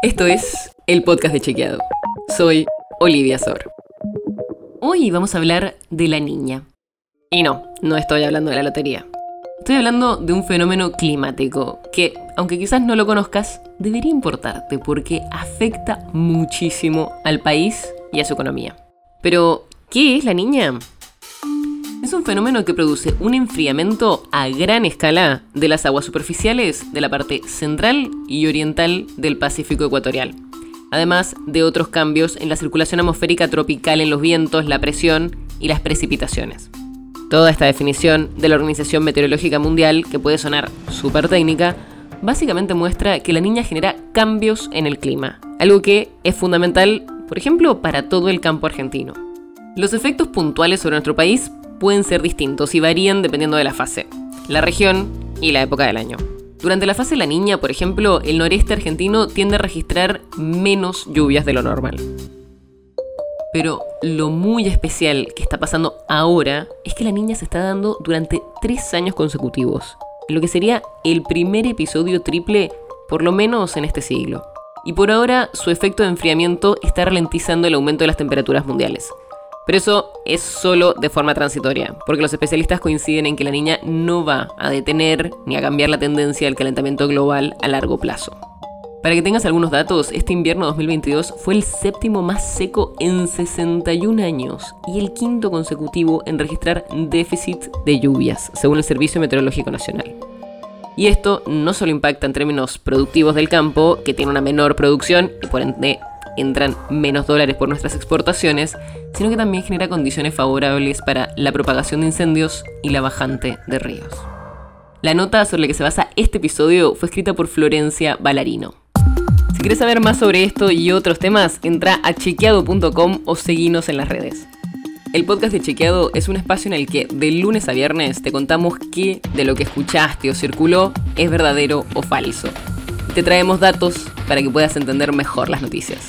Esto es el podcast de Chequeado. Soy Olivia Sor. Hoy vamos a hablar de la niña. Y no, no estoy hablando de la lotería. Estoy hablando de un fenómeno climático que, aunque quizás no lo conozcas, debería importarte porque afecta muchísimo al país y a su economía. Pero, ¿qué es la niña? Es un fenómeno que produce un enfriamiento a gran escala de las aguas superficiales de la parte central y oriental del Pacífico ecuatorial, además de otros cambios en la circulación atmosférica tropical en los vientos, la presión y las precipitaciones. Toda esta definición de la Organización Meteorológica Mundial, que puede sonar súper técnica, básicamente muestra que la niña genera cambios en el clima, algo que es fundamental, por ejemplo, para todo el campo argentino. Los efectos puntuales sobre nuestro país pueden ser distintos y varían dependiendo de la fase, la región y la época del año. Durante la fase de la niña, por ejemplo, el noreste argentino tiende a registrar menos lluvias de lo normal. Pero lo muy especial que está pasando ahora es que la niña se está dando durante tres años consecutivos, lo que sería el primer episodio triple por lo menos en este siglo. Y por ahora su efecto de enfriamiento está ralentizando el aumento de las temperaturas mundiales, pero eso es solo de forma transitoria, porque los especialistas coinciden en que la niña no va a detener ni a cambiar la tendencia del calentamiento global a largo plazo. Para que tengas algunos datos, este invierno 2022 fue el séptimo más seco en 61 años y el quinto consecutivo en registrar déficit de lluvias, según el Servicio Meteorológico Nacional. Y esto no solo impacta en términos productivos del campo, que tiene una menor producción y por ende entran menos dólares por nuestras exportaciones, sino que también genera condiciones favorables para la propagación de incendios y la bajante de ríos. La nota sobre la que se basa este episodio fue escrita por Florencia Ballarino. Si quieres saber más sobre esto y otros temas, entra a chequeado.com o seguinos en las redes. El podcast de Chequeado es un espacio en el que de lunes a viernes te contamos qué de lo que escuchaste o circuló es verdadero o falso. Te traemos datos para que puedas entender mejor las noticias.